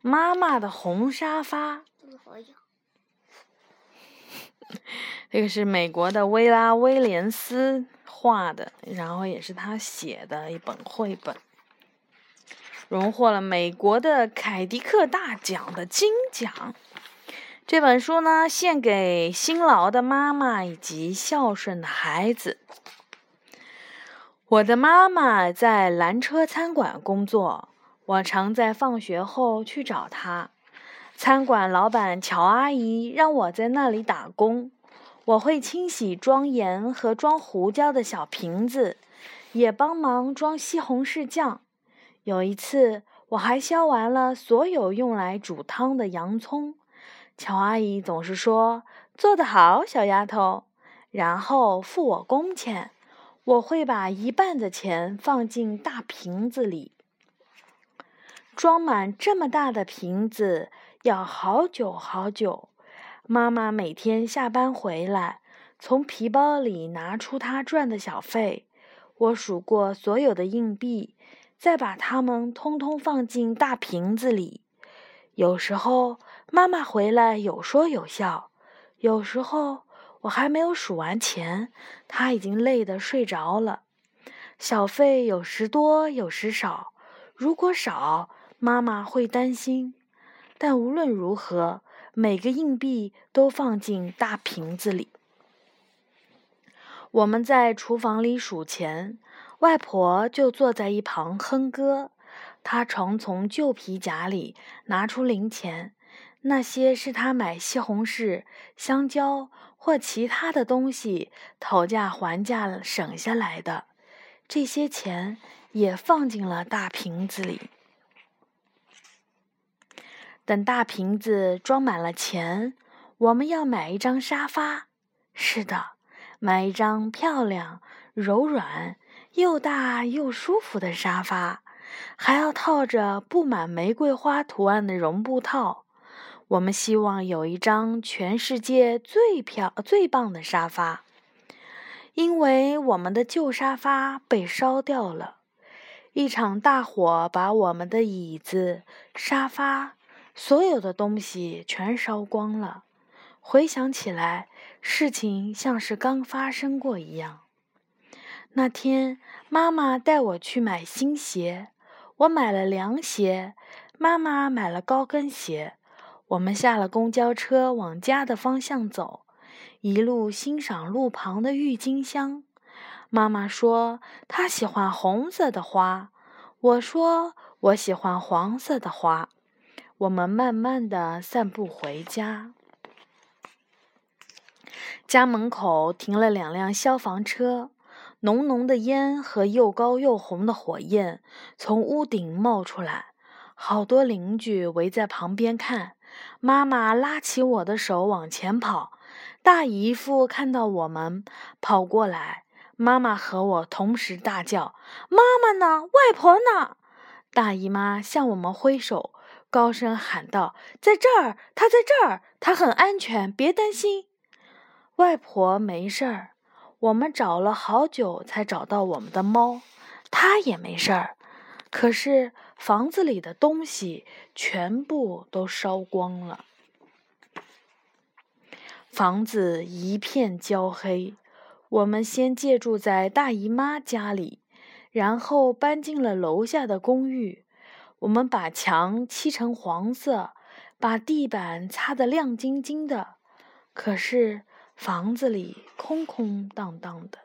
妈妈的红沙发。这个是美国的薇拉威廉斯画的，然后也是他写的一本绘本，荣获了美国的凯迪克大奖的金奖。这本书呢，献给辛劳的妈妈以及孝顺的孩子。我的妈妈在蓝车餐馆工作，我常在放学后去找她。餐馆老板乔阿姨让我在那里打工，我会清洗装盐和装胡椒的小瓶子，也帮忙装西红柿酱。有一次，我还削完了所有用来煮汤的洋葱。乔阿姨总是说：“做得好，小丫头。”然后付我工钱。我会把一半的钱放进大瓶子里，装满这么大的瓶子要好久好久。妈妈每天下班回来，从皮包里拿出她赚的小费。我数过所有的硬币，再把它们通通放进大瓶子里。有时候妈妈回来有说有笑，有时候。我还没有数完钱，她已经累得睡着了。小费有时多，有时少。如果少，妈妈会担心。但无论如何，每个硬币都放进大瓶子里。我们在厨房里数钱，外婆就坐在一旁哼歌。她常从旧皮夹里拿出零钱，那些是她买西红柿、香蕉。或其他的东西讨价还价省下来的，这些钱也放进了大瓶子里。等大瓶子装满了钱，我们要买一张沙发。是的，买一张漂亮、柔软、又大又舒服的沙发，还要套着布满玫瑰花图案的绒布套。我们希望有一张全世界最漂最棒的沙发，因为我们的旧沙发被烧掉了。一场大火把我们的椅子、沙发，所有的东西全烧光了。回想起来，事情像是刚发生过一样。那天，妈妈带我去买新鞋，我买了凉鞋，妈妈买了高跟鞋。我们下了公交车，往家的方向走，一路欣赏路旁的郁金香。妈妈说她喜欢红色的花，我说我喜欢黄色的花。我们慢慢的散步回家，家门口停了两辆消防车，浓浓的烟和又高又红的火焰从屋顶冒出来，好多邻居围在旁边看。妈妈拉起我的手往前跑，大姨夫看到我们跑过来，妈妈和我同时大叫：“妈妈呢？外婆呢？”大姨妈向我们挥手，高声喊道：“在这儿，她在这儿，她很安全，别担心。”外婆没事儿，我们找了好久才找到我们的猫，它也没事儿。可是房子里的东西全部都烧光了，房子一片焦黑。我们先借住在大姨妈家里，然后搬进了楼下的公寓。我们把墙漆成黄色，把地板擦得亮晶晶的。可是房子里空空荡荡的。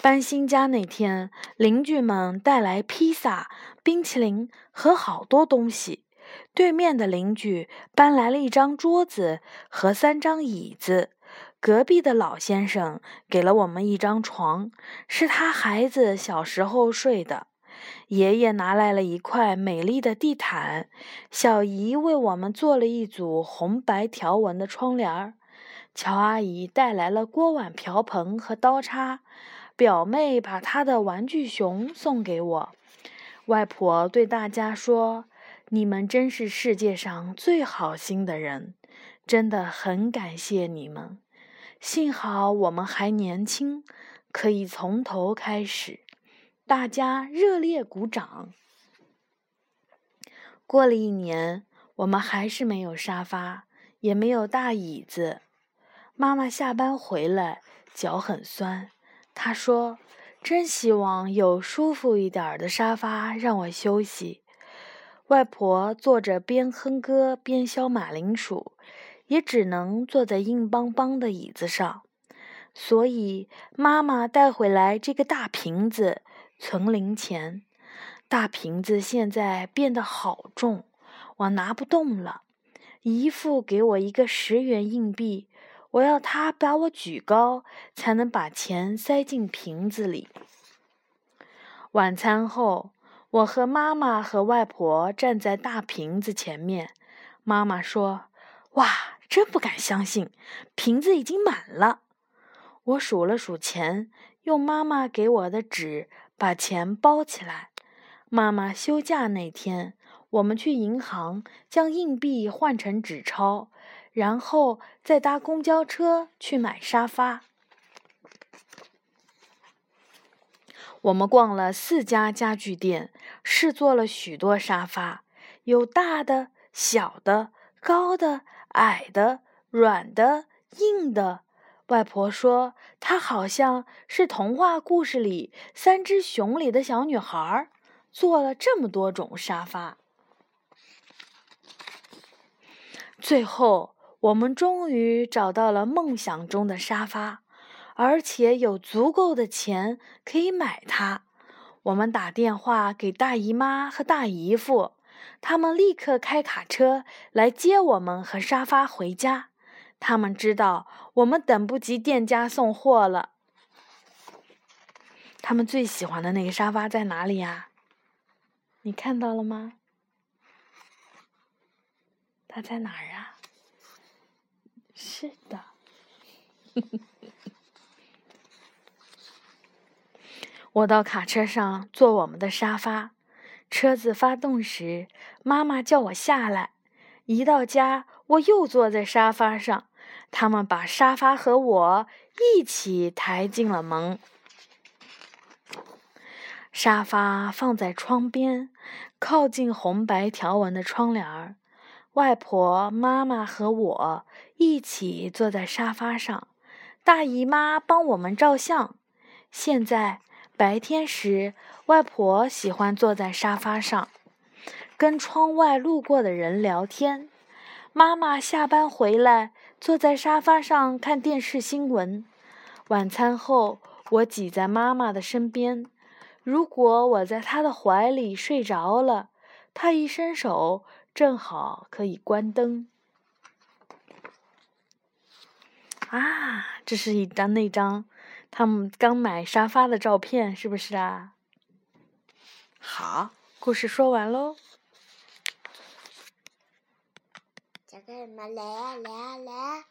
搬新家那天，邻居们带来披萨、冰淇淋和好多东西。对面的邻居搬来了一张桌子和三张椅子。隔壁的老先生给了我们一张床，是他孩子小时候睡的。爷爷拿来了一块美丽的地毯，小姨为我们做了一组红白条纹的窗帘儿。乔阿姨带来了锅碗瓢盆和刀叉。表妹把她的玩具熊送给我，外婆对大家说：“你们真是世界上最好心的人，真的很感谢你们。幸好我们还年轻，可以从头开始。”大家热烈鼓掌。过了一年，我们还是没有沙发，也没有大椅子。妈妈下班回来，脚很酸。她说：“真希望有舒服一点的沙发让我休息。”外婆坐着边哼歌边削马铃薯，也只能坐在硬邦邦的椅子上。所以妈妈带回来这个大瓶子存零钱。大瓶子现在变得好重，我拿不动了。姨父给我一个十元硬币，我要他把我举高，才能把钱塞进瓶子里。晚餐后。我和妈妈和外婆站在大瓶子前面，妈妈说：“哇，真不敢相信，瓶子已经满了。”我数了数钱，用妈妈给我的纸把钱包起来。妈妈休假那天，我们去银行将硬币换成纸钞，然后再搭公交车去买沙发。我们逛了四家家具店，试坐了许多沙发，有大的、小的、高的、矮的、软的、硬的。外婆说，她好像是童话故事里三只熊里的小女孩，坐了这么多种沙发。最后，我们终于找到了梦想中的沙发。而且有足够的钱可以买它。我们打电话给大姨妈和大姨夫，他们立刻开卡车来接我们和沙发回家。他们知道我们等不及店家送货了。他们最喜欢的那个沙发在哪里呀？你看到了吗？它在哪儿啊？是的。我到卡车上坐我们的沙发，车子发动时，妈妈叫我下来。一到家，我又坐在沙发上，他们把沙发和我一起抬进了门。沙发放在窗边，靠近红白条纹的窗帘儿。外婆、妈妈和我一起坐在沙发上，大姨妈帮我们照相。现在。白天时，外婆喜欢坐在沙发上，跟窗外路过的人聊天。妈妈下班回来，坐在沙发上看电视新闻。晚餐后，我挤在妈妈的身边。如果我在她的怀里睡着了，她一伸手，正好可以关灯。啊，这是一张那张。他们刚买沙发的照片，是不是啊？好，故事说完喽。来啊来啊来啊！